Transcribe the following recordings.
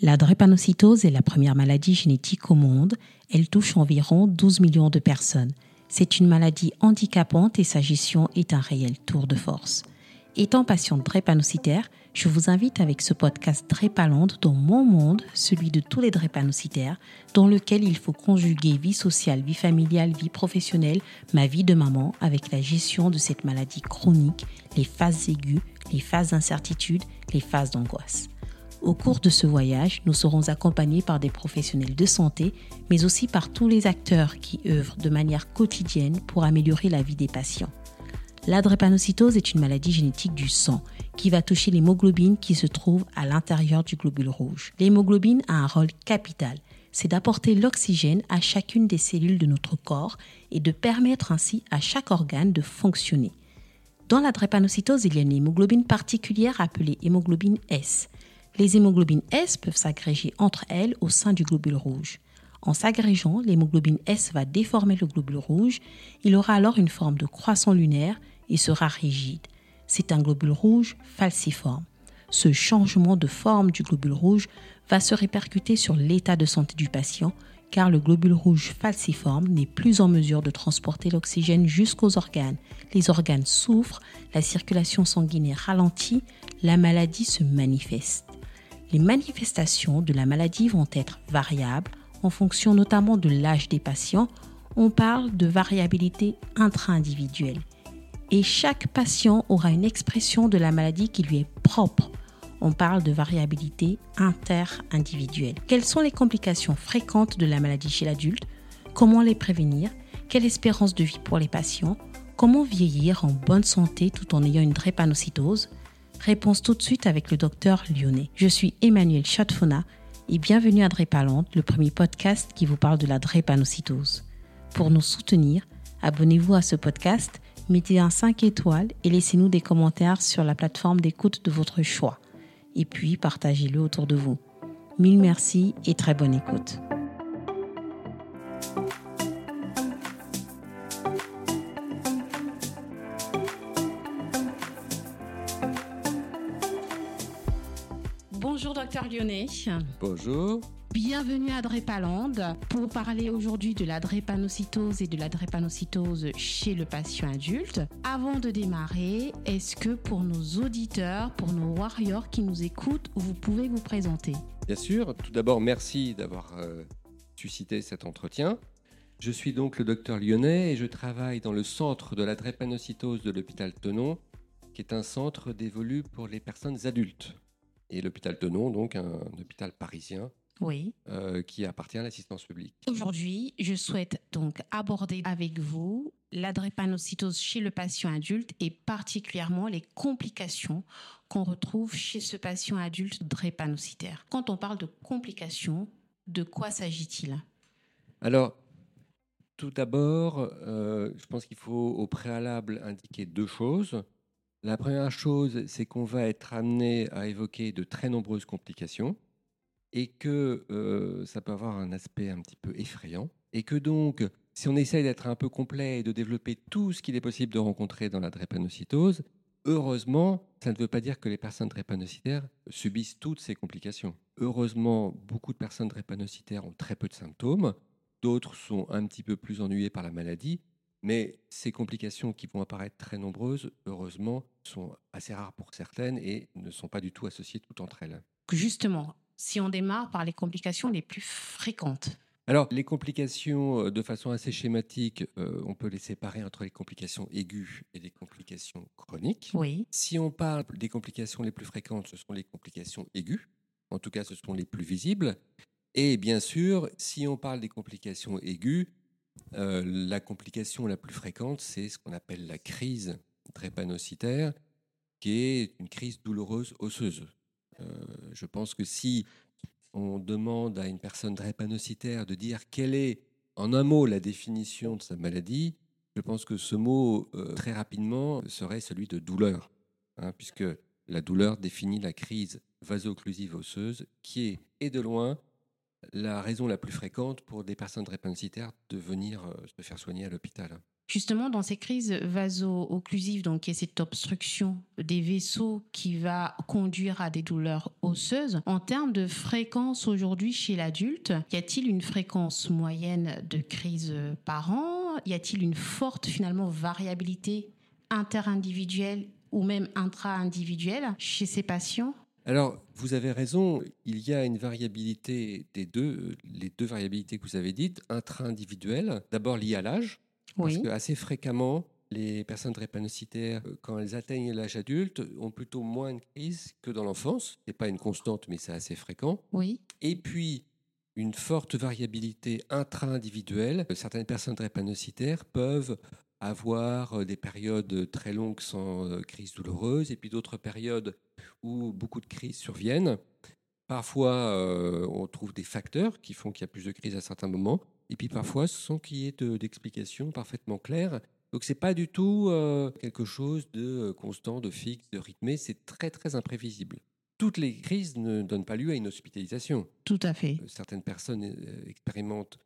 La drépanocytose est la première maladie génétique au monde. Elle touche environ 12 millions de personnes. C'est une maladie handicapante et sa gestion est un réel tour de force. Étant patiente drépanocytaire, je vous invite avec ce podcast Drépalande dans mon monde, celui de tous les drépanocytaires, dans lequel il faut conjuguer vie sociale, vie familiale, vie professionnelle, ma vie de maman avec la gestion de cette maladie chronique, les phases aiguës, les phases d'incertitude, les phases d'angoisse. Au cours de ce voyage, nous serons accompagnés par des professionnels de santé, mais aussi par tous les acteurs qui œuvrent de manière quotidienne pour améliorer la vie des patients. La drépanocytose est une maladie génétique du sang qui va toucher l'hémoglobine qui se trouve à l'intérieur du globule rouge. L'hémoglobine a un rôle capital, c'est d'apporter l'oxygène à chacune des cellules de notre corps et de permettre ainsi à chaque organe de fonctionner. Dans la drépanocytose, il y a une hémoglobine particulière appelée hémoglobine S. Les hémoglobines S peuvent s'agréger entre elles au sein du globule rouge. En s'agrégeant, l'hémoglobine S va déformer le globule rouge. Il aura alors une forme de croissant lunaire et sera rigide. C'est un globule rouge falciforme. Ce changement de forme du globule rouge va se répercuter sur l'état de santé du patient car le globule rouge falciforme n'est plus en mesure de transporter l'oxygène jusqu'aux organes. Les organes souffrent, la circulation sanguine est ralentie, la maladie se manifeste. Les manifestations de la maladie vont être variables en fonction notamment de l'âge des patients. On parle de variabilité intra-individuelle. Et chaque patient aura une expression de la maladie qui lui est propre. On parle de variabilité inter-individuelle. Quelles sont les complications fréquentes de la maladie chez l'adulte? Comment les prévenir? Quelle espérance de vie pour les patients? Comment vieillir en bonne santé tout en ayant une drépanocytose? Réponse tout de suite avec le docteur lyonnais. Je suis Emmanuel Chatfona et bienvenue à Drépalante, le premier podcast qui vous parle de la drépanocytose. Pour nous soutenir, abonnez-vous à ce podcast, mettez un 5 étoiles et laissez-nous des commentaires sur la plateforme d'écoute de votre choix. Et puis partagez-le autour de vous. Mille merci et très bonne écoute. Bonjour. Bienvenue à Drépalande pour parler aujourd'hui de la drépanocytose et de la drépanocytose chez le patient adulte. Avant de démarrer, est-ce que pour nos auditeurs, pour nos warriors qui nous écoutent, vous pouvez vous présenter? Bien sûr. Tout d'abord, merci d'avoir euh, suscité cet entretien. Je suis donc le docteur Lyonnais et je travaille dans le centre de la drépanocytose de l'hôpital Tenon, qui est un centre dévolu pour les personnes adultes. Et l'hôpital Tenon, donc un hôpital parisien Oui. euh, qui appartient à l'assistance publique. Aujourd'hui, je souhaite donc aborder avec vous la drépanocytose chez le patient adulte et particulièrement les complications qu'on retrouve chez ce patient adulte drépanocytaire. Quand on parle de complications, de quoi s'agit-il? Alors, tout d'abord, euh, je pense qu'il faut au préalable indiquer deux choses. La première chose, c'est qu'on va être amené à évoquer de très nombreuses complications et que euh, ça peut avoir un aspect un petit peu effrayant. Et que donc, si on essaye d'être un peu complet et de développer tout ce qu'il est possible de rencontrer dans la drépanocytose, heureusement, ça ne veut pas dire que les personnes drépanocytaires subissent toutes ces complications. Heureusement, beaucoup de personnes drépanocytaires ont très peu de symptômes, d'autres sont un petit peu plus ennuyées par la maladie, mais ces complications qui vont apparaître très nombreuses, heureusement, sont assez rares pour certaines et ne sont pas du tout associées toutes entre elles. Justement, si on démarre par les complications les plus fréquentes. Alors, les complications, euh, de façon assez schématique, euh, on peut les séparer entre les complications aiguës et les complications chroniques. Oui. Si on parle des complications les plus fréquentes, ce sont les complications aiguës. En tout cas, ce sont les plus visibles. Et bien sûr, si on parle des complications aiguës, euh, la complication la plus fréquente, c'est ce qu'on appelle la crise drépanocytaire, qui est une crise douloureuse osseuse. Euh, je pense que si on demande à une personne drépanocytaire de dire quelle est, en un mot, la définition de sa maladie, je pense que ce mot, euh, très rapidement, serait celui de douleur, hein, puisque la douleur définit la crise vaso-occlusive osseuse, qui est, et de loin, la raison la plus fréquente pour des personnes drépanocytaires de venir euh, se faire soigner à l'hôpital. Justement, dans ces crises vaso-occlusives, donc il y a cette obstruction des vaisseaux qui va conduire à des douleurs osseuses, en termes de fréquence aujourd'hui chez l'adulte, y a-t-il une fréquence moyenne de crise par an? Y a-t-il une forte finalement variabilité interindividuelle ou même intra-individuelle chez ces patients? Alors, vous avez raison, il y a une variabilité des deux, les deux variabilités que vous avez dites, intra-individuelles, d'abord liées à l'âge, parce que assez fréquemment, les personnes drépanocytaires, quand elles atteignent l'âge adulte, ont plutôt moins de crises que dans l'enfance. Ce n'est pas une constante, mais c'est assez fréquent. Oui. Et puis, une forte variabilité intra-individuelle. Certaines personnes drépanocytaires peuvent avoir euh, des périodes très longues sans euh, crise douloureuse et puis d'autres périodes où beaucoup de crises surviennent. Parfois, on trouve des facteurs qui font qu'il y a plus de crises à certains moments. Et puis parfois, sans qu'il y ait d'explication parfaitement claire. Donc c'est pas du tout euh, quelque chose de euh, constant, de fixe, de rythmé. C'est très très imprévisible. Toutes les crises ne donnent pas lieu à une hospitalisation. Tout à fait. Euh, certaines personnes expérimentent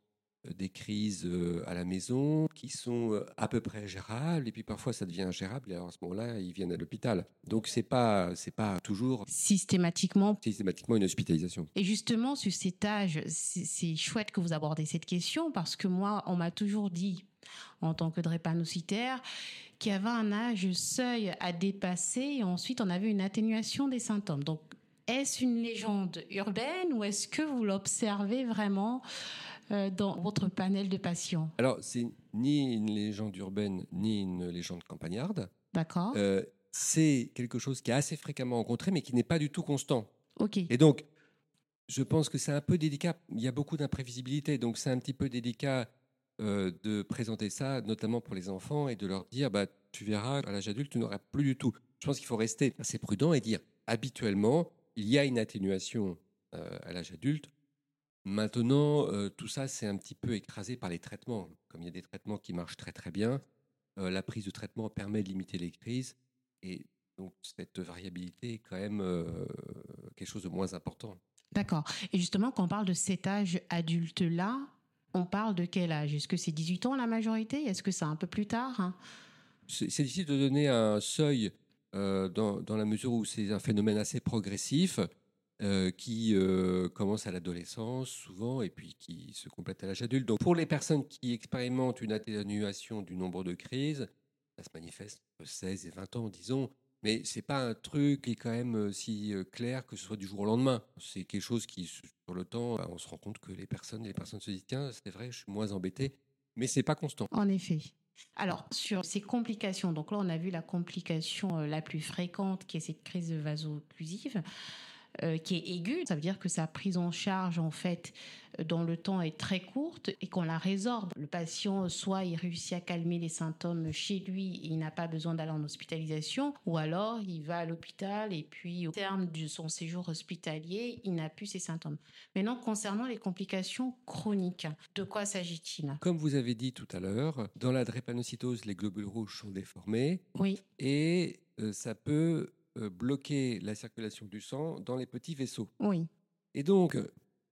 des crises à la maison qui sont à peu près gérables et puis parfois ça devient ingérable et alors à ce moment-là ils viennent à l'hôpital. Donc c'est pas c'est pas toujours systématiquement systématiquement une hospitalisation. Et justement sur cet âge, c'est chouette que vous abordez cette question parce que moi on m'a toujours dit en tant que drépanocytaire qu'il y avait un âge seuil à dépasser et ensuite on avait une atténuation des symptômes. Donc est-ce une légende urbaine ou est-ce que vous l'observez vraiment euh, dans votre panel de patients Alors, c'est ni une légende urbaine, ni une légende campagnarde. D'accord. Euh, c'est quelque chose qui est assez fréquemment rencontré, mais qui n'est pas du tout constant. OK. Et donc, je pense que c'est un peu délicat. Il y a beaucoup d'imprévisibilité, donc c'est un petit peu délicat euh, de présenter ça, notamment pour les enfants, et de leur dire, bah, tu verras, à l'âge adulte, tu n'auras plus du tout. Je pense qu'il faut rester assez prudent et dire, habituellement, il y a une atténuation à l'âge adulte. Maintenant, euh, tout ça, c'est un petit peu écrasé par les traitements. Comme il y a des traitements qui marchent très très bien, euh, la prise de traitement permet de limiter les crises. Et donc, cette variabilité est quand même euh, quelque chose de moins important. D'accord. Et justement, quand on parle de cet âge adulte-là, on parle de quel âge? Est-ce que c'est 18 ans la majorité? Est-ce que c'est un peu plus tard hein? C'est difficile de donner un seuil dans, dans, la mesure où c'est un phénomène assez progressif. Euh, qui euh, commence à l'adolescence souvent et puis qui se complète à l'âge adulte. Donc pour les personnes qui expérimentent une atténuation du nombre de crises, ça se manifeste entre 16 et 20 ans, disons, mais c'est pas un truc qui est quand même euh, si clair que ce soit du jour au lendemain. C'est quelque chose qui, sur le temps, bah, on se rend compte que les personnes, les personnes se disent tiens, c'est vrai, je suis moins embêté, mais c'est pas constant. En effet. Alors, sur ces complications, donc là, on a vu la complication la plus fréquente qui est cette crise vaso-occlusive. Euh, qui est aiguë. Ça veut dire que sa prise en charge, en fait, euh, dans le temps est très courte et qu'on la résorbe. Le patient, soit il réussit à calmer les symptômes chez lui et il n'a pas besoin d'aller en hospitalisation, ou alors il va à l'hôpital et puis au terme de son séjour hospitalier, il n'a plus ses symptômes. Maintenant, concernant les complications chroniques, de quoi s'agit-il? Comme vous avez dit tout à l'heure, dans la drépanocytose, les globules rouges sont déformés. Oui. Et euh, ça peut bloquer la circulation du sang dans les petits vaisseaux. Oui. Et donc,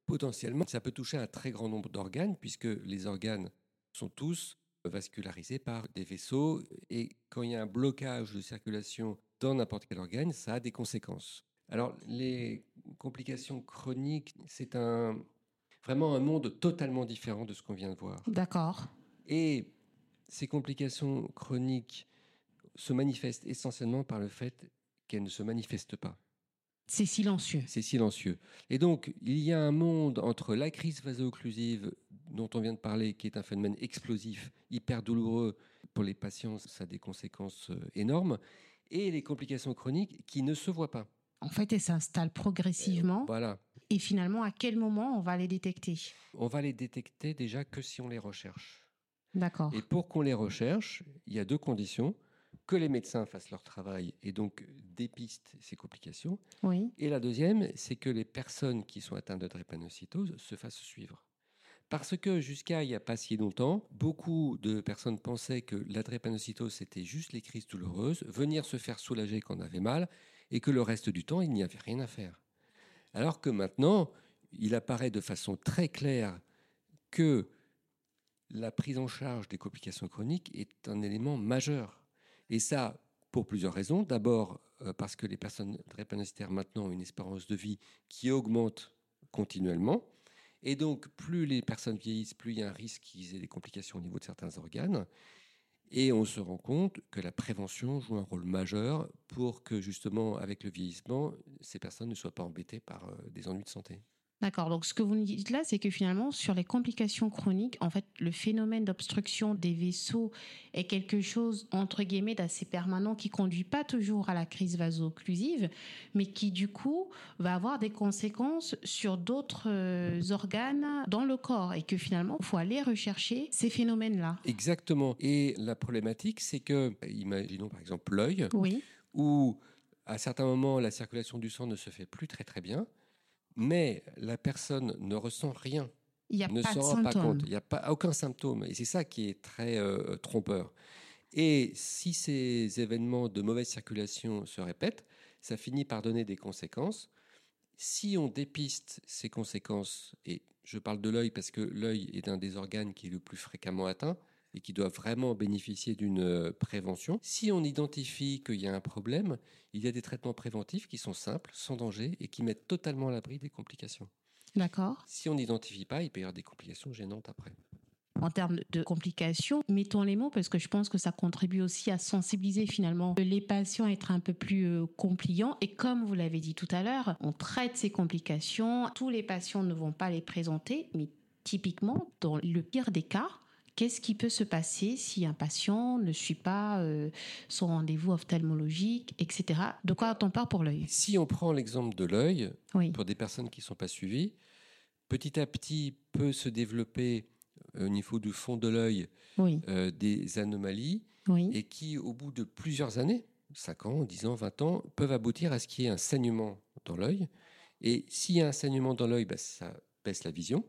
potentiellement, ça peut toucher un très grand nombre d'organes, puisque les organes sont tous vascularisés par des vaisseaux. Et quand il y a un blocage de circulation dans n'importe quel organe, ça a des conséquences. Alors, les complications chroniques, c'est un, vraiment un monde totalement différent de ce qu'on vient de voir. D'accord. Et ces complications chroniques se manifestent essentiellement par le fait qu'elle ne se manifeste pas. C'est silencieux. C'est silencieux. Et donc, il y a un monde entre la crise vaso-occlusive dont on vient de parler, qui est un phénomène explosif, hyper douloureux pour les patients, ça a des conséquences euh, énormes, et les complications chroniques qui ne se voient pas. En fait, elles s'installent progressivement. voilà. Et finalement, à quel moment on va les détecter? On va les détecter déjà que si on les recherche. D'accord. Et pour qu'on les recherche, il y a deux conditions que les médecins fassent leur travail et donc dépistent ces complications. Oui. Et la deuxième, c'est que les personnes qui sont atteintes de drépanocytose se fassent suivre. Parce que jusqu'à il n'y a pas si longtemps, beaucoup de personnes pensaient que la drépanocytose c'était juste les crises douloureuses, venir se faire soulager quand on avait mal, et que le reste du temps, il n'y avait rien à faire. Alors que maintenant, il apparaît de façon très claire que la prise en charge des complications chroniques est un élément majeur. Et ça, pour plusieurs raisons. D'abord, euh, parce que les personnes drépanocytaires maintenant ont une espérance de vie qui augmente continuellement. Et donc, plus les personnes vieillissent, plus il y a un risque qu'ils aient des complications au niveau de certains organes. Et on se rend compte que la prévention joue un rôle majeur pour que justement, avec le vieillissement, ces personnes ne soient pas embêtées par euh, des ennuis de santé. D'accord. Donc, ce que vous nous dites là, c'est que finalement, sur les complications chroniques, en fait, le phénomène d'obstruction des vaisseaux est quelque chose, entre guillemets, d'assez permanent qui conduit pas toujours à la crise vaso-occlusive, mais qui, du coup, va avoir des conséquences sur d'autres euh, organes dans le corps et que finalement, il faut aller rechercher ces phénomènes-là. Exactement. Et la problématique, c'est que, imaginons par exemple l'œil, oui. où à certains moments, la circulation du sang ne se fait plus très très bien mais la personne ne ressent rien. A ne s'en rend pas compte. Il n'y a pas aucun symptôme. Et c'est ça qui est très euh, trompeur. Et si ces événements de mauvaise circulation se répètent, ça finit par donner des conséquences. Si on dépiste ces conséquences, et je parle de l'œil parce que l'œil est un des organes qui est le plus fréquemment atteint, et qui doivent vraiment bénéficier d'une euh, prévention. Si on identifie qu'il y a un problème, il y a des traitements préventifs qui sont simples, sans danger et qui mettent totalement à l'abri des complications. D'accord. Si on n'identifie pas, il peut y avoir des complications gênantes après. En termes de complications, mettons les mots parce que je pense que ça contribue aussi à sensibiliser finalement les patients à être un peu plus euh, compliants. Et comme vous l'avez dit tout à l'heure, on traite ces complications. Tous les patients ne vont pas les présenter, mais typiquement, dans le pire des cas, Qu'est-ce qui peut se passer si un patient ne suit pas euh, son rendez-vous ophtalmologique, etc. De quoi on parle pour l'œil? Si on prend l'exemple de l'œil, pour des personnes qui ne sont pas suivies, petit à petit peut se développer euh, au niveau du fond de l'œil euh, des anomalies et qui, au bout de plusieurs années, 5 ans, 10 ans, 20 ans, peuvent aboutir à ce qu'il y ait un saignement dans l'œil. Et s'il y a un saignement dans l'œil, bah, ça baisse la vision.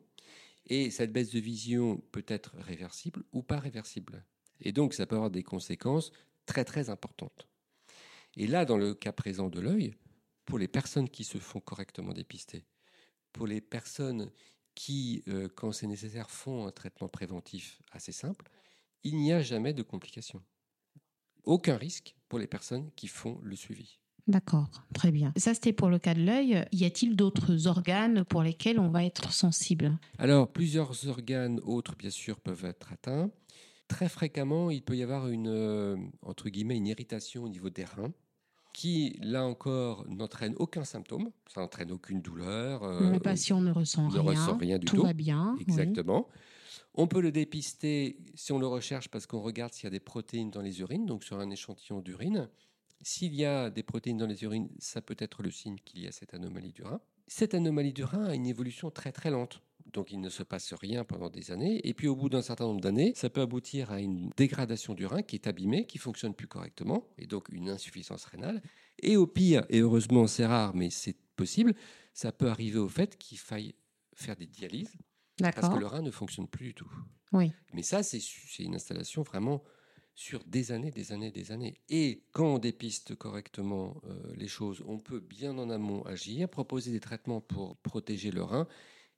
Et cette baisse de vision peut être réversible ou pas réversible. Et donc, ça peut avoir des conséquences très très importantes. Et là, dans le cas présent de l'œil, pour les personnes qui se font correctement dépister, pour les personnes qui, euh, quand c'est nécessaire, font un traitement préventif assez simple, il n'y a jamais de complications. Aucun risque pour les personnes qui font le suivi. D'accord, très bien. Ça, c'était pour le cas de l'œil. Y a-t-il d'autres organes pour lesquels on va être sensible? Alors, plusieurs organes autres, bien sûr, peuvent être atteints. Très fréquemment, il peut y avoir une, euh, entre guillemets, une irritation au niveau des reins qui, là encore, n'entraîne aucun symptôme, ça n'entraîne aucune douleur. Euh, le patient ne ressent ne rien, ressent rien du tout tout. va bien. Exactement. On peut le dépister si on le recherche parce qu'on regarde s'il y a des protéines dans les urines, donc sur un échantillon d'urine. S'il y a des protéines dans les urines, ça peut être le signe qu'il y a cette anomalie du rein. Cette anomalie du rein a une évolution très très lente. Donc il ne se passe rien pendant des années. Et puis au bout d'un certain nombre d'années, ça peut aboutir à une dégradation du rein qui est abîmé, qui fonctionne plus correctement, et donc une insuffisance rénale. Et au pire, et heureusement c'est rare, mais c'est possible, ça peut arriver au fait qu'il faille faire des dialyses parce que le rein ne fonctionne plus du tout. Oui. Mais ça, c'est une installation vraiment sur des années, des années, des années. Et quand on dépiste correctement euh, les choses, on peut bien en amont agir, proposer des traitements pour protéger le rein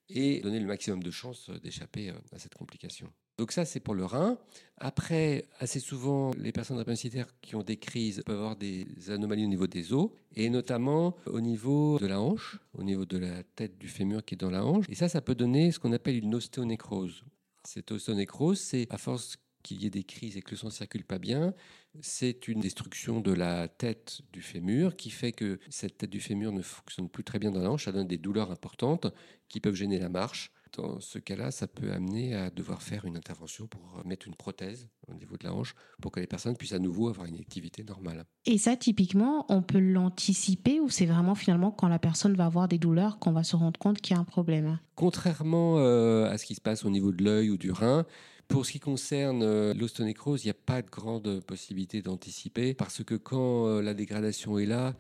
et donner le maximum de chances d'échapper euh, à cette complication. Donc ça, c'est pour le rein. Après, assez souvent, les personnes drépanocytaires qui ont des crises peuvent avoir des anomalies au niveau des os, et notamment au niveau de la hanche, au niveau de la tête du fémur qui est dans la hanche. Et ça, ça peut donner ce qu'on appelle une ostéonécrose. Cette ostéonécrose, c'est à force qu'il y ait des crises et que le sang ne circule pas bien, c'est une destruction de la tête du fémur qui fait que cette tête du fémur ne fonctionne plus très bien dans la hanche, ça donne des douleurs importantes qui peuvent gêner la marche. Dans ce cas-là, ça peut amener à devoir faire une intervention pour mettre une prothèse au niveau de la hanche pour que les personnes puissent à nouveau avoir une activité normale. Et ça, typiquement, on peut l'anticiper ou c'est vraiment finalement quand la personne va avoir des douleurs qu'on va se rendre compte qu'il y a un problème? Contrairement euh, à ce qui se passe au niveau de l'œil ou du rein, pour ce qui concerne euh, l'ostéonécrose, il n'y a pas de grande possibilité d'anticiper parce que quand euh, la dégradation est là,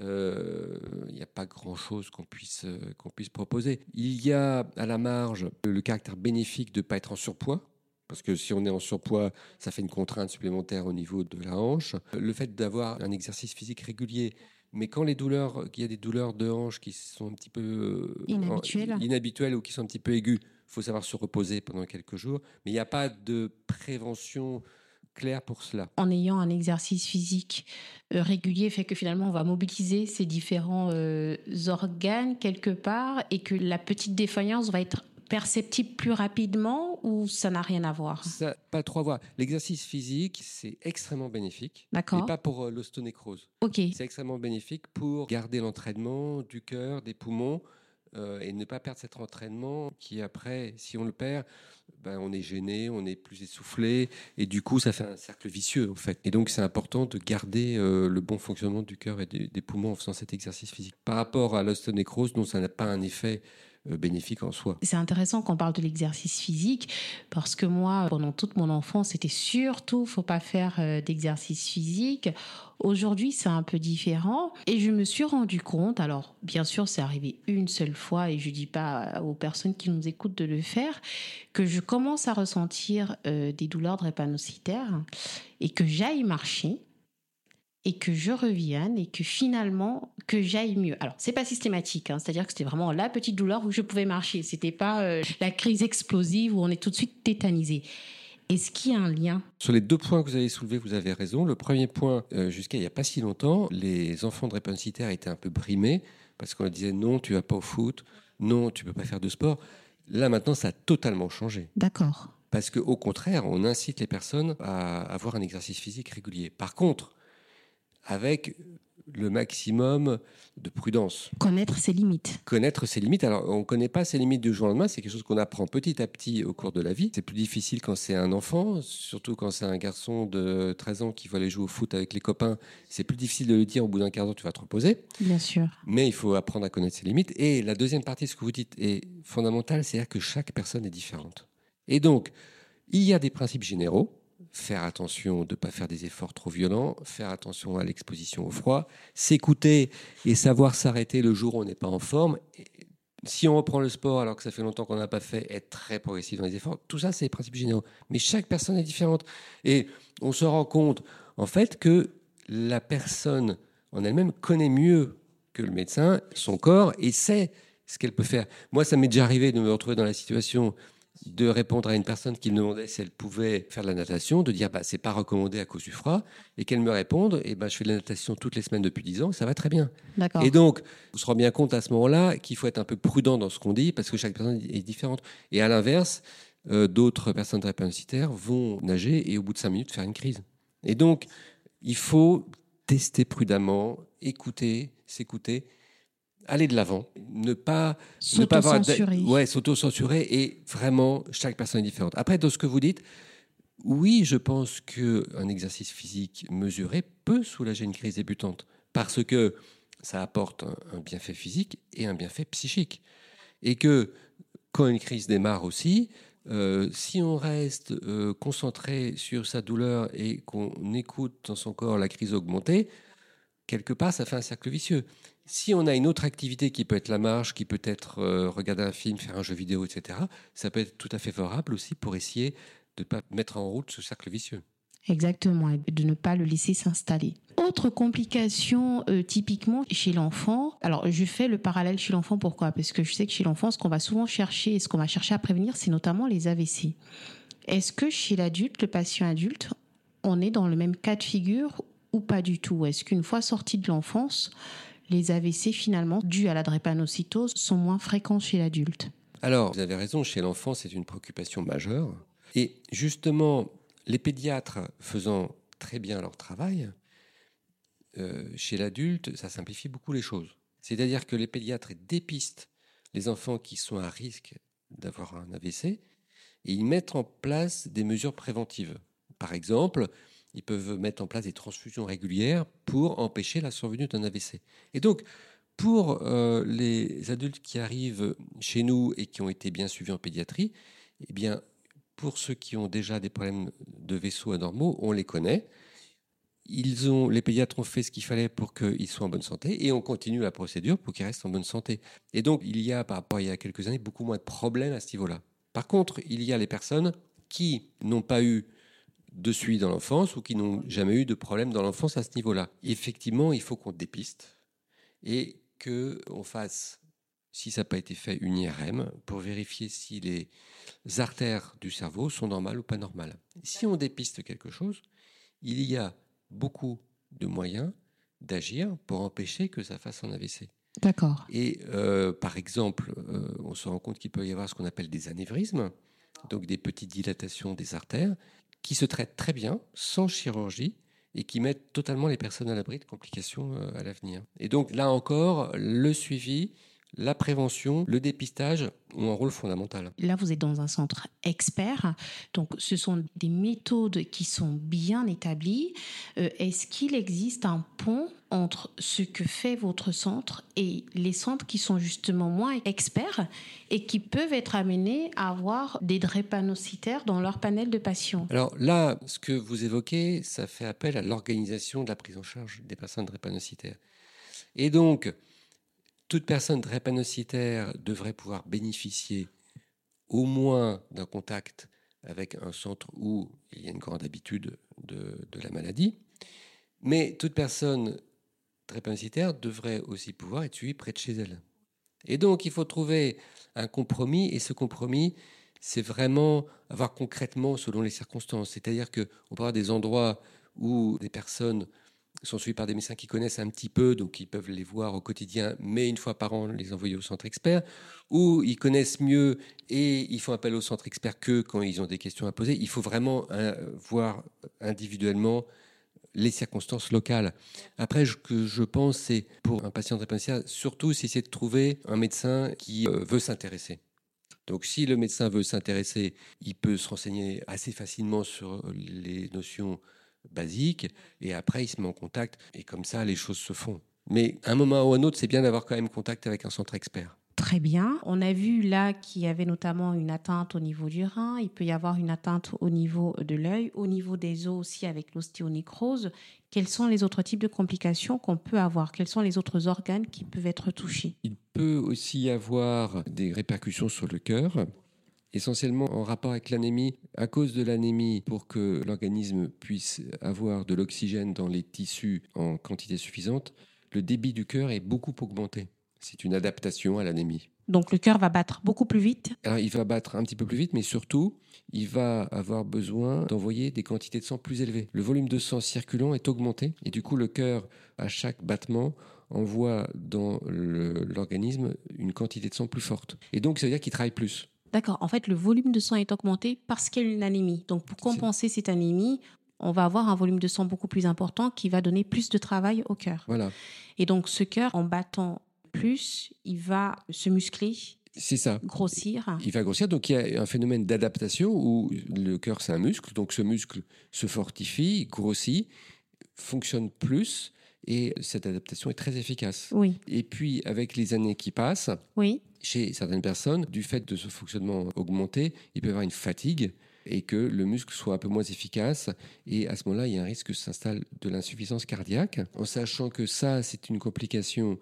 euh, il n'y a pas grand-chose qu'on puisse, qu'on puisse proposer. Il y a à la marge le caractère bénéfique de ne pas être en surpoids. Parce que si on est en surpoids, ça fait une contrainte supplémentaire au niveau de la hanche. Le fait d'avoir un exercice physique régulier, mais quand les douleurs, qu'il y a des douleurs de hanche qui sont un petit peu inhabituelles. inhabituelles ou qui sont un petit peu aiguës, faut savoir se reposer pendant quelques jours, mais il n'y a pas de prévention claire pour cela. En ayant un exercice physique euh, régulier, fait que finalement on va mobiliser ces différents euh, organes quelque part et que la petite défaillance va être perceptible plus rapidement ou ça n'a rien à voir? Ça, Pas trop à voir. L'exercice physique, c'est extrêmement bénéfique. D'accord. Mais pas pour euh, l'ostonécrose. Ok. C'est extrêmement bénéfique pour garder l'entraînement du cœur, des poumons. Euh, et ne pas perdre cet entraînement qui après, si on le perd, ben, on est gêné, on est plus essoufflé et du coup ça fait un cercle vicieux en fait. Et donc c'est important de garder euh, le bon fonctionnement du cœur et des, poumons en faisant cet exercice physique. Par rapport à l'ostéonécrose, non, ça n'a pas un effet bénéfique en soi. C'est intéressant qu'on parle de l'exercice physique parce que moi, pendant toute mon enfance, c'était surtout faut pas faire euh, d'exercice physique. Aujourd'hui, c'est un peu différent et je me suis rendu compte. Alors, bien sûr, c'est arrivé une seule fois et je dis pas aux personnes qui nous écoutent de le faire que je commence à ressentir euh, des douleurs drépanocytaires et que j'aille marcher et que je revienne et que finalement que j'aille mieux. Alors c'est pas systématique, hein, c'est-à-dire que c'était vraiment la petite douleur où je pouvais marcher. C'était pas euh, la crise explosive où on est tout de suite tétanisé. Est-ce qu'il y a un lien? Sur les deux points que vous avez soulevés, vous avez raison. Le premier point, euh, jusqu'à il n'y a pas si longtemps, les enfants drépanocytaires étaient un peu brimés parce qu'on leur disait non, tu vas pas au foot, non, tu peux pas faire de sport. Là maintenant, ça a totalement changé. D'accord. Parce qu'au contraire, on incite les personnes à avoir un exercice physique régulier. Par contre, avec le maximum de prudence. Connaître ses limites. Connaître ses limites. Alors, on ne connaît pas ses limites du jour au lendemain. C'est quelque chose qu'on apprend petit à petit au cours de la vie. C'est plus difficile quand c'est un enfant, surtout quand c'est un garçon de 13 ans qui va aller jouer au foot avec les copains. C'est plus difficile de lui dire au bout d'un quart d'heure, tu vas te reposer. Bien sûr. Mais il faut apprendre à connaître ses limites. Et la deuxième partie de ce que vous dites est fondamentale, c'est-à-dire que chaque personne est différente. Et donc, il y a des principes généraux faire attention de ne pas faire des efforts trop violents, faire attention à l'exposition au froid, s'écouter et savoir s'arrêter le jour où on n'est pas en forme. si on reprend le sport alors que ça fait longtemps qu'on n'a pas fait, être très progressif dans les efforts, tout ça, c'est les principes généraux. Mais chaque personne est différente. Et on se rend compte, en fait, que la personne en elle-même connaît mieux que le médecin son corps et sait ce qu'elle peut faire. Moi, ça m'est déjà arrivé de me retrouver dans la situation de répondre à une personne qui me demandait si elle pouvait faire de la natation, de dire bah c'est pas recommandé à cause du froid, et qu'elle me réponde et bah je fais de la natation toutes les semaines depuis 10 ans, ça va très bien. Et donc, on se rend bien compte à ce moment-là qu'il faut être un peu prudent dans ce qu'on dit parce que chaque personne est différente. Et à l'inverse, euh, d'autres personnes drépanocytaires vont nager et au bout de 5 minutes faire une crise. Et donc, il faut tester prudemment, écouter, s'écouter aller de l'avant, ne pas ne pas avoir ouais, s'auto-censurer et vraiment chaque personne est différente. Après dans ce que vous dites, oui, je pense que un exercice physique mesuré peut soulager une crise débutante parce que ça apporte un, bienfait physique et un bienfait psychique et que quand une crise démarre aussi, euh, si on reste euh, concentré sur sa douleur et qu'on écoute dans son corps la crise augmenter, quelque part, ça fait un cercle vicieux. Si on a une autre activité qui peut être la marche, qui peut être euh, regarder un film, faire un jeu vidéo, etc., ça peut être tout à fait favorable aussi pour essayer de ne pas mettre en route ce cercle vicieux. Exactement, et de ne pas le laisser s'installer. Autre complication euh, typiquement chez l'enfant, alors je fais le parallèle chez l'enfant, pourquoi? Parce que je sais que chez l'enfant, ce qu'on va souvent chercher et ce qu'on va chercher à prévenir, c'est notamment les AVC. Est-ce que chez l'adulte, le patient adulte, on est dans le même cas de figure ou pas du tout? Est-ce qu'une fois sorti de l'enfance, les AVC finalement dus à la drépanocytose sont moins fréquents chez l'adulte Alors, vous avez raison, chez l'enfant, c'est une préoccupation majeure. Et justement, les pédiatres faisant très bien leur travail, euh, chez l'adulte, ça simplifie beaucoup les choses. C'est-à-dire que les pédiatres dépistent les enfants qui sont à risque d'avoir un AVC et ils mettent en place des mesures préventives. Par exemple, ils peuvent mettre en place des transfusions régulières pour empêcher la survenue d'un AVC. Et donc, pour euh, les adultes qui arrivent chez nous et qui ont été bien suivis en pédiatrie, eh bien, pour ceux qui ont déjà des problèmes de vaisseaux anormaux, on les connaît. Ils ont, les pédiatres ont fait ce qu'il fallait pour qu'ils soient en bonne santé et on continue la procédure pour qu'ils restent en bonne santé. Et donc, il y a, par rapport à il y a quelques années, beaucoup moins de problèmes à ce niveau-là. Par contre, il y a les personnes qui n'ont pas eu de suivi dans l'enfance ou qui n'ont jamais eu de problème dans l'enfance à ce niveau-là. Effectivement, il faut qu'on dépiste et qu'on fasse si ça n'a pas été fait, une IRM pour vérifier si les artères du cerveau sont normales ou pas normales. Si on dépiste quelque chose, il y a beaucoup de moyens d'agir pour empêcher que ça fasse un AVC. D'accord. Et euh, par exemple, euh, on se rend compte qu'il peut y avoir ce qu'on appelle des anévrismes, donc des petites dilatations des artères, qui se traitent très bien, sans chirurgie, et qui mettent totalement les personnes à l'abri de complications euh, à l'avenir. Et donc là encore, le suivi, la prévention, le dépistage ont un rôle fondamental. Là, vous êtes dans un centre expert, donc ce sont des méthodes qui sont bien établies. Euh, est-ce qu'il existe un pont entre ce que fait votre centre et les centres qui sont justement moins experts et qui peuvent être amenés à avoir des drépanocytaires dans leur panel de patients? Alors là, ce que vous évoquez, ça fait appel à l'organisation de la prise en charge des patients drépanocytaires. Et donc, toute personne drépanocytaire devrait pouvoir bénéficier au moins d'un contact avec un centre où il y a une grande habitude de, la maladie. Mais toute personne drépanocytaire devrait aussi pouvoir être suivie près de chez elle. Et donc, il faut trouver un compromis, et ce compromis, c'est vraiment avoir concrètement selon les circonstances. C'est-à-dire qu'on peut avoir des endroits où des personnes sont suivis par des médecins qui connaissent un petit peu, donc ils peuvent les voir au quotidien, mais une fois par an les envoyer au centre expert, ou ils connaissent mieux et ils font appel au centre expert que quand ils ont des questions à poser. Il faut vraiment hein, voir individuellement les circonstances locales. Après, ce que je pense, c'est pour un patient drépanocytaire, surtout si c'est de trouver un médecin qui euh, veut s'intéresser. Donc si le médecin veut s'intéresser, il peut se renseigner assez facilement sur les notions basique, et après il se met en contact, et comme ça les choses se font. Mais à un moment ou à un autre, c'est bien d'avoir quand même contact avec un centre expert. Très bien. On a vu là qu'il y avait notamment une atteinte au niveau du rein. Il peut y avoir une atteinte au niveau de l'œil, au niveau des os aussi avec l'ostéonécrose. Quels sont les autres types de complications qu'on peut avoir? Quels sont les autres organes qui peuvent être touchés? Il peut aussi y avoir des répercussions sur le cœur essentiellement en rapport avec l'anémie. À cause de l'anémie, pour que l'organisme puisse avoir de l'oxygène dans les tissus en quantité suffisante, le débit du cœur est beaucoup augmenté. C'est une adaptation à l'anémie. Donc le cœur va battre beaucoup plus vite Alors il va battre un petit peu plus vite, mais surtout, il va avoir besoin d'envoyer des quantités de sang plus élevées. Le volume de sang circulant est augmenté, et du coup le cœur, à chaque battement, envoie dans l'organisme une quantité de sang plus forte. Et donc ça veut dire qu'il travaille plus. D'accord. En fait, le volume de sang est augmenté parce qu'il y a une anémie. Donc, pour compenser cette anémie, on va avoir un volume de sang beaucoup plus important qui va donner plus de travail au cœur. Voilà. Et donc, ce cœur, en battant plus, il va se muscler. C'est ça. Grossir. Il va grossir. Donc, il y a un phénomène d'adaptation où le cœur, c'est un muscle. Donc, ce muscle se fortifie, grossit, fonctionne plus et cette adaptation est très efficace. Oui. Et puis, avec les années qui passent, oui. chez certaines personnes, du fait de ce fonctionnement augmenté, il peut y avoir une fatigue et que le muscle soit un peu moins efficace. Et à ce moment-là, il y a un risque que s'installe de l'insuffisance cardiaque, en sachant que ça, c'est une complication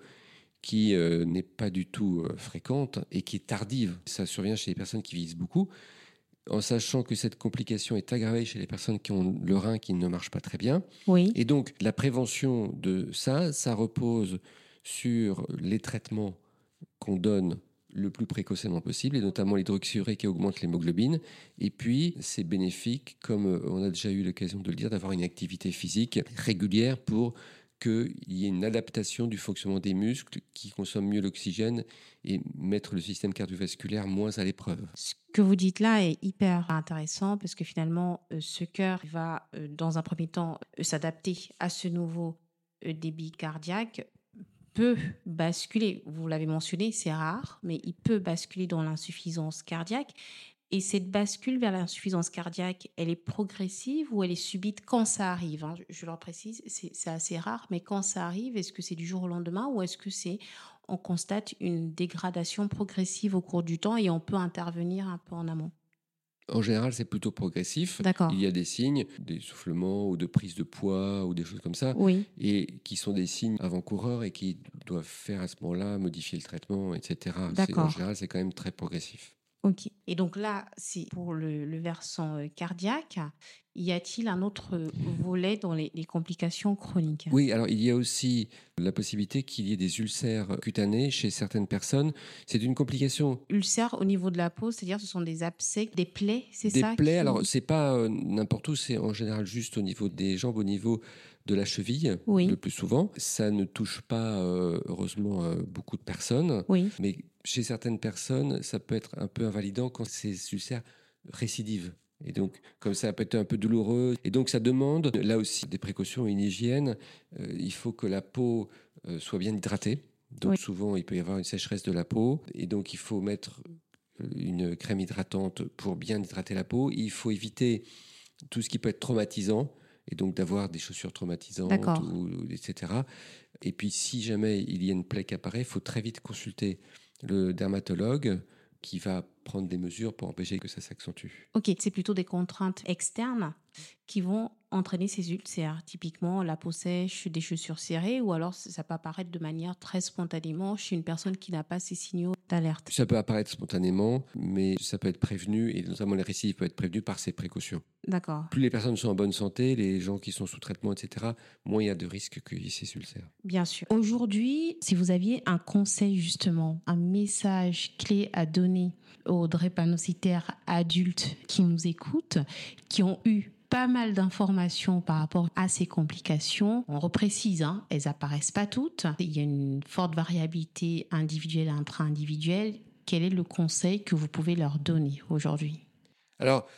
qui euh, n'est pas du tout euh, fréquente et qui est tardive. Ça survient chez les personnes qui vieillissent beaucoup en sachant que cette complication est aggravée chez les personnes qui ont le rein qui ne marche pas très bien. Oui. Et donc, la prévention de ça, ça repose sur les traitements qu'on donne le plus précocement possible, et notamment l'hydroxyurée qui augmente l'hémoglobine. Et puis, c'est bénéfique, comme on a déjà eu l'occasion de le dire, d'avoir une activité physique régulière pour qu'il y ait une adaptation du fonctionnement des muscles qui consomment mieux l'oxygène et mettre le système cardiovasculaire moins à l'épreuve. Ce que vous dites là est hyper intéressant parce que finalement, euh, ce cœur va, euh, dans un premier temps, euh, s'adapter à ce nouveau débit cardiaque peut basculer, vous l'avez mentionné, c'est rare, mais il peut basculer dans l'insuffisance cardiaque. Et cette bascule vers l'insuffisance cardiaque, elle est progressive ou elle est subite quand ça arrive hein? Je leur précise, c'est assez rare, mais quand ça arrive, est-ce que c'est du jour au lendemain ou est-ce que c'est on constate une dégradation progressive au cours du temps et on peut intervenir un peu en amont? En général, c'est plutôt progressif. Il y a des signes, des soufflements ou de prise de poids ou des choses comme ça, oui. et qui sont des signes avant-coureurs et qui doivent faire à ce moment-là modifier le traitement, etc. En général, c'est quand même très progressif. Ok. Et donc là, c'est pour le, versant euh, cardiaque. Y a-t-il un autre volet dans les, complications chroniques? Oui, alors il y a aussi la possibilité qu'il y ait des ulcères cutanés chez certaines personnes. C'est une complication. Ulcères au niveau de la peau, c'est-à-dire ce sont des abcès, des plaies, c'est ça Des plaies, alors c'est pas euh, n'importe où, c'est en général juste au niveau des jambes, au niveau de la cheville, le plus souvent. Ça ne touche pas, euh, heureusement, beaucoup de personnes. Oui. Mais chez certaines personnes, ça peut être un peu invalidant quand ces ulcères récidivent. Et donc, comme ça peut être un peu douloureux. Et donc, ça demande, là aussi, des précautions, une hygiène. Euh, il faut que la peau euh, soit bien hydratée. Donc, souvent, il peut y avoir une sécheresse de la peau. Et donc, il faut mettre euh, une crème hydratante pour bien hydrater la peau. Il faut éviter tout ce qui peut être traumatisant. Et donc, d'avoir des chaussures traumatisantes, etc. Et puis, si jamais il y a une plaie qui apparaît, il faut très vite consulter le dermatologue qui va prendre des mesures pour empêcher que ça s'accentue. Ok, c'est plutôt des contraintes externes qui vont entraîner ces ulcères. Typiquement, la peau sèche, des chaussures serrées, ou alors ça peut apparaître de manière très spontanément chez une personne qui n'a pas ces signaux d'alerte. Ça peut apparaître spontanément, mais ça peut être prévenu, et notamment les récidives peuvent être prévenus par ces précautions. D'accord. Plus les personnes sont en bonne santé, les gens qui sont sous traitement, etc., moins il y a de risques qu'il y ait ces ulcères. Bien sûr. Aujourd'hui, si vous aviez un conseil justement, un message clé à donner aux drépanocytaires adultes qui nous écoutent, qui ont eu pas mal d'informations par rapport à ces complications. On reprécise, hein, elles apparaissent pas toutes. Il y a une forte variabilité individuelle intra-individuelle. Quel est le conseil que vous pouvez leur donner aujourd'hui? Alors,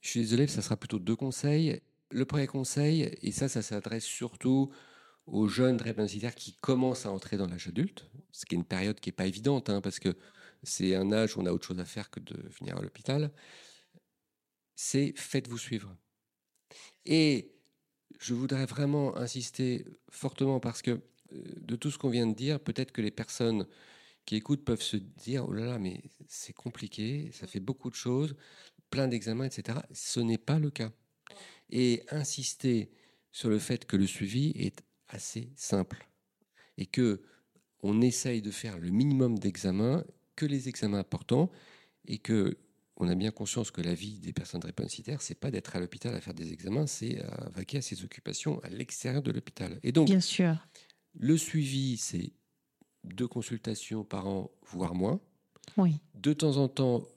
je suis désolé, ça sera plutôt deux conseils. Le premier conseil, et ça, ça s'adresse surtout aux jeunes drépanocytaires qui commencent à entrer dans l'âge adulte, ce qui est une période qui n'est pas évidente, hein, parce que c'est un âge où on a autre chose à faire que de venir à l'hôpital, c'est faites-vous suivre. Et je voudrais vraiment insister fortement parce que euh, de tout ce qu'on vient de dire, peut-être que les personnes qui écoutent peuvent se dire oh là là, mais c'est compliqué, ça fait beaucoup de choses, plein d'examens, etc. Ce n'est pas le cas. Et insister sur le fait que le suivi est assez simple et que on essaye de faire le minimum d'examens, que les examens importants, et que on a bien conscience que la vie des personnes drépanocytaires, c'est pas d'être à l'hôpital à faire des examens, c'est à vaquer à ses occupations à l'extérieur de l'hôpital. Et donc, bien sûr, le suivi, c'est deux consultations par an, voire moins. Oui. De temps en temps,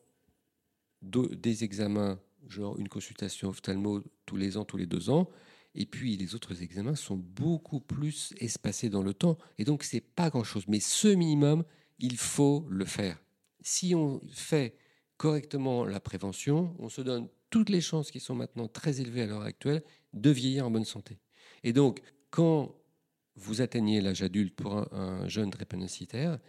des examens, genre une consultation ophtalmo tous les ans, tous les deux ans. Et puis les autres examens sont beaucoup plus espacés dans le temps. Et donc, c'est pas grand-chose. Mais ce minimum, il faut le faire. Si on fait correctement la prévention, on se donne toutes les chances qui sont maintenant très élevées à l'heure actuelle de vieillir en bonne santé. Et donc, quand vous atteignez l'âge adulte pour un, jeune drépanocytaire,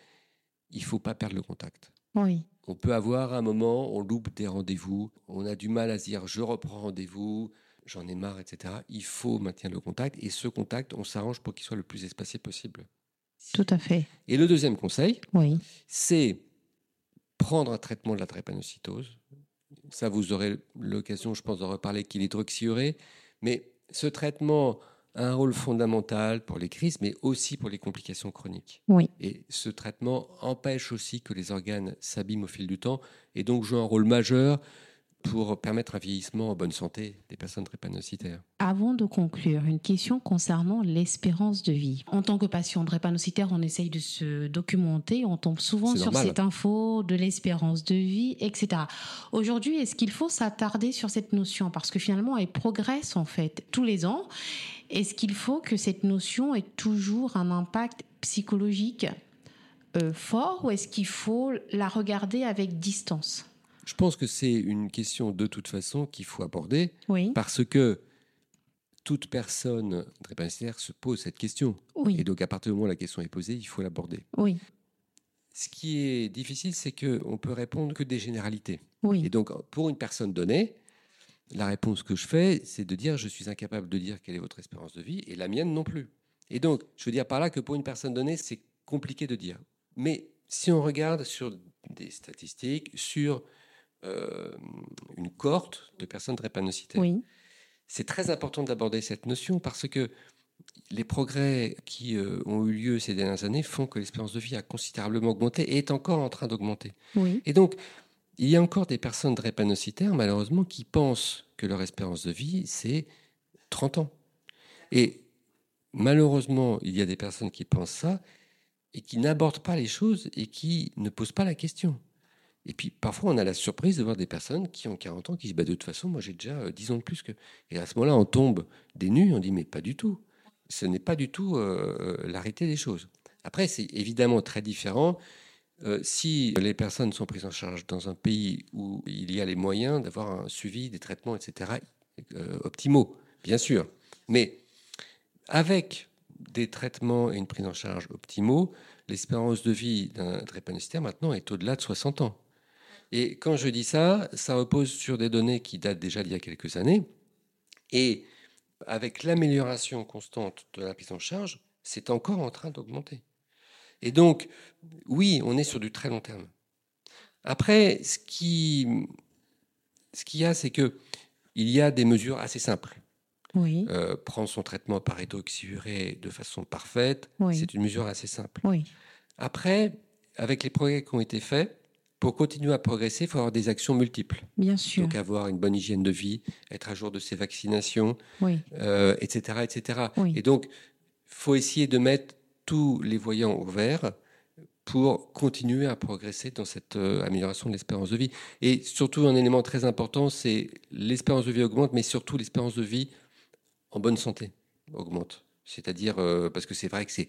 il ne faut pas perdre le contact. Oui. On peut avoir un moment, on loupe des rendez-vous, on a du mal à se dire je reprends rendez-vous, j'en ai marre, etc. Il faut maintenir le contact et ce contact, on s'arrange pour qu'il soit le plus espacé possible. Tout à fait. Et le deuxième conseil, oui. c'est prendre un traitement de la drépanocytose. Ça, vous aurez l'occasion, je pense, de reparler qu'il est hydroxyuré. Mais ce traitement a un rôle fondamental pour les crises, mais aussi pour les complications chroniques. Oui. Et ce traitement empêche aussi que les organes s'abîment au fil du temps et donc joue un rôle majeur pour permettre un vieillissement en bonne santé des personnes drépanocytaires. Avant de conclure, une question concernant l'espérance de vie. En tant que patient drépanocytaire, on essaye de se documenter, on tombe souvent sur cette info de l'espérance de vie, etc. Aujourd'hui, est-ce qu'il faut s'attarder sur cette notion? Parce que finalement, elle progresse en fait tous les ans. Est-ce qu'il faut que cette notion ait toujours un impact psychologique euh, fort ou est-ce qu'il faut la regarder avec distance? Je pense que c'est une question de toute façon qu'il faut aborder oui. parce que toute personne drépanocytaire se pose cette question. Oui. Et donc, à partir du moment où la question est posée, il faut l'aborder. Oui. Ce qui est difficile, c'est qu'on peut répondre que des généralités. Oui. Et donc, pour une personne donnée, la réponse que je fais, c'est de dire je suis incapable de dire quelle est votre espérance de vie et la mienne non plus. Et donc, je veux dire par là que pour une personne donnée, c'est compliqué de dire. Mais si on regarde sur des statistiques, sur euh, une cohorte de personnes drépanocytaires. Oui. C'est très important d'aborder cette notion parce que les progrès qui euh, ont eu lieu ces dernières années font que l'espérance de vie a considérablement augmenté et est encore en train d'augmenter. Oui. Et donc, il y a encore des personnes drépanocytaires, malheureusement, qui pensent que leur espérance de vie, c'est 30 ans. Et malheureusement, il y a des personnes qui pensent ça et qui n'abordent pas les choses et qui ne posent pas la question. Et puis parfois, on a la surprise de voir des personnes qui ont 40 ans qui disent bah, De toute façon, moi j'ai déjà 10 euh, ans de plus que. Et à ce moment-là, on tombe des nues, on dit Mais pas du tout. Ce n'est pas du tout euh, euh l'arrêté des choses. Après, c'est évidemment très différent si les personnes sont prises en charge dans un pays où il y a les moyens d'avoir un suivi, des traitements, etc., optimaux, bien sûr. Mais avec des traitements et une prise en charge optimaux, l'espérance de vie d'un drépanocytaire maintenant est au-delà de 60 ans. Et quand je dis ça, ça repose sur des données qui datent déjà d'il y a quelques années. Et avec l'amélioration constante de la prise en charge, c'est encore en train d'augmenter. Et donc, oui, on est sur du très long terme. Après, ce qui, ce qu'il y a, c'est que il y a des mesures assez simples. Oui. Euh, prendre son traitement par hydroxyurée de façon parfaite, c'est une mesure assez simple. Oui. Après, avec les progrès qui ont été faits, pour continuer à progresser, il faut avoir des actions multiples. Bien sûr. Donc avoir une bonne hygiène de vie, être à jour de ses vaccinations, oui. euh, etc., etc. Oui. Et donc, faut essayer de mettre tous les voyants ouverts pour continuer à progresser dans cette euh, amélioration de l'espérance de vie. Et surtout, un élément très important, c'est l'espérance de vie augmente, mais surtout l'espérance de vie en bonne santé augmente. C'est-à-dire, euh, parce que c'est vrai que c'est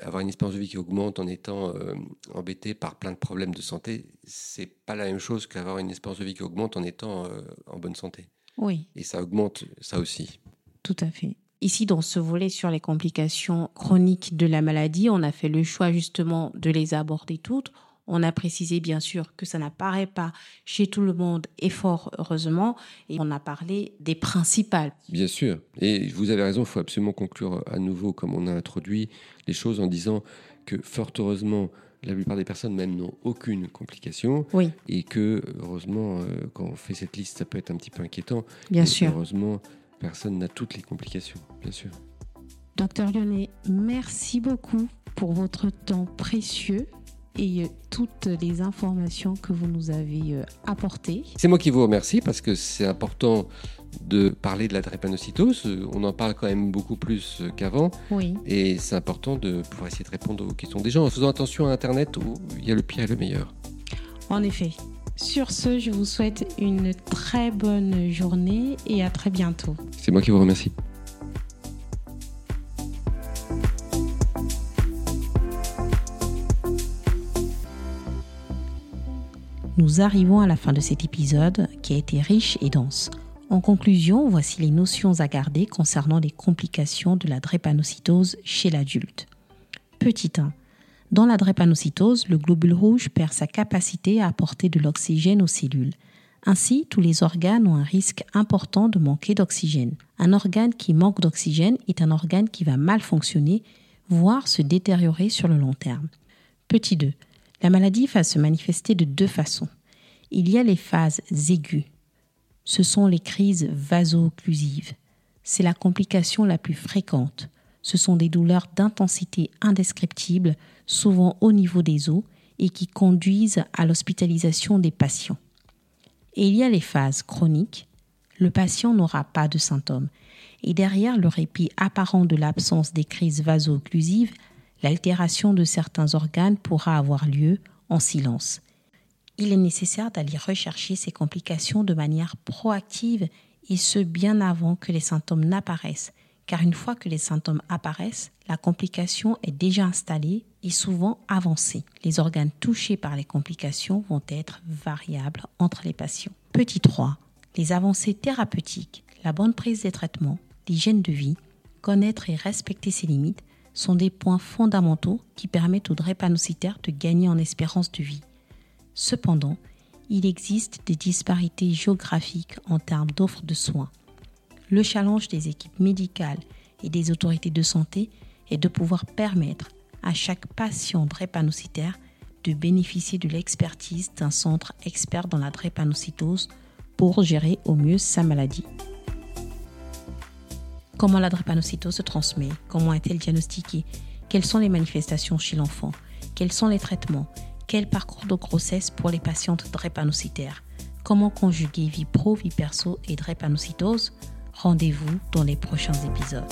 avoir une espérance de vie qui augmente en étant euh, embêté par plein de problèmes de santé, c'est pas la même chose qu'avoir une espérance de vie qui augmente en étant en bonne santé. Oui. Et ça augmente ça aussi. Tout à fait. Ici, dans ce volet sur les complications chroniques de la maladie, on a fait le choix justement de les aborder toutes. On a précisé bien sûr que ça n'apparaît pas chez tout le monde et fort heureusement. Et on a parlé des principales. Bien sûr. Et vous avez raison, il faut absolument conclure à nouveau, comme on a introduit les choses en disant que fort heureusement, la plupart des personnes même n'ont aucune complication. Oui. Et que heureusement, euh, quand on fait cette liste, ça peut être un petit peu inquiétant. Bien sûr. Heureusement, personne n'a toutes les complications, bien sûr. Docteur Lyonnais, merci beaucoup pour votre temps précieux et euh, toutes les informations que vous nous avez euh, apportées. C'est moi qui vous remercie parce que c'est important de parler de la drépanocytose. On en parle quand même beaucoup plus qu'avant. Oui. Et c'est important de pouvoir essayer de répondre aux questions des gens en faisant attention à Internet où il y a le pire et le meilleur. En effet. Sur ce, je vous souhaite une très bonne journée et à très bientôt. C'est moi qui vous remercie. Nous arrivons à la fin de cet épisode qui a été riche et dense. En conclusion, voici les notions à garder concernant les complications de la drépanocytose chez l'adulte. Petit 1. Dans la drépanocytose, le globule rouge perd sa capacité à apporter de l'oxygène aux cellules. Ainsi, tous les organes ont un risque important de manquer d'oxygène. Un organe qui manque d'oxygène est un organe qui va mal fonctionner, voire se détériorer sur le long terme. Petit 2. La maladie va se manifester de deux façons. Il y a les phases aiguës. Ce sont les crises vaso-occlusives. C'est la complication la plus fréquente. Ce sont des douleurs d'intensité indescriptible souvent au niveau des os, et qui conduisent à l'hospitalisation des patients. Et il y a les phases chroniques. Le patient n'aura pas de symptômes. Et derrière le répit apparent de l'absence des crises vaso-occlusives, l'altération de certains organes pourra avoir lieu en silence. Il est nécessaire d'aller rechercher ces complications de manière proactive et ce bien avant que les symptômes n'apparaissent, car une fois que les symptômes apparaissent, la complication est déjà installée et souvent avancée. Les organes touchés par les complications vont être variables entre les patients. Petit 3. Les avancées thérapeutiques, la bonne prise des traitements, l'hygiène de vie, connaître et respecter ses limites sont des points fondamentaux qui permettent aux drépanocytaires de gagner en espérance de vie. Cependant, il existe des disparités géographiques en termes d'offres de soins. Le challenge des équipes médicales et des autorités de santé est de pouvoir permettre à chaque patient drépanocytaire de bénéficier de l'expertise d'un centre expert dans la drépanocytose pour gérer au mieux sa maladie. Comment la drépanocytose se transmet? Comment est-elle diagnostiquée? Quelles sont les manifestations chez l'enfant? Quels sont les traitements? Quel parcours de grossesse pour les patientes drépanocytaires? Comment conjuguer vie pro, vie perso et drépanocytose? Rendez-vous dans les prochains épisodes.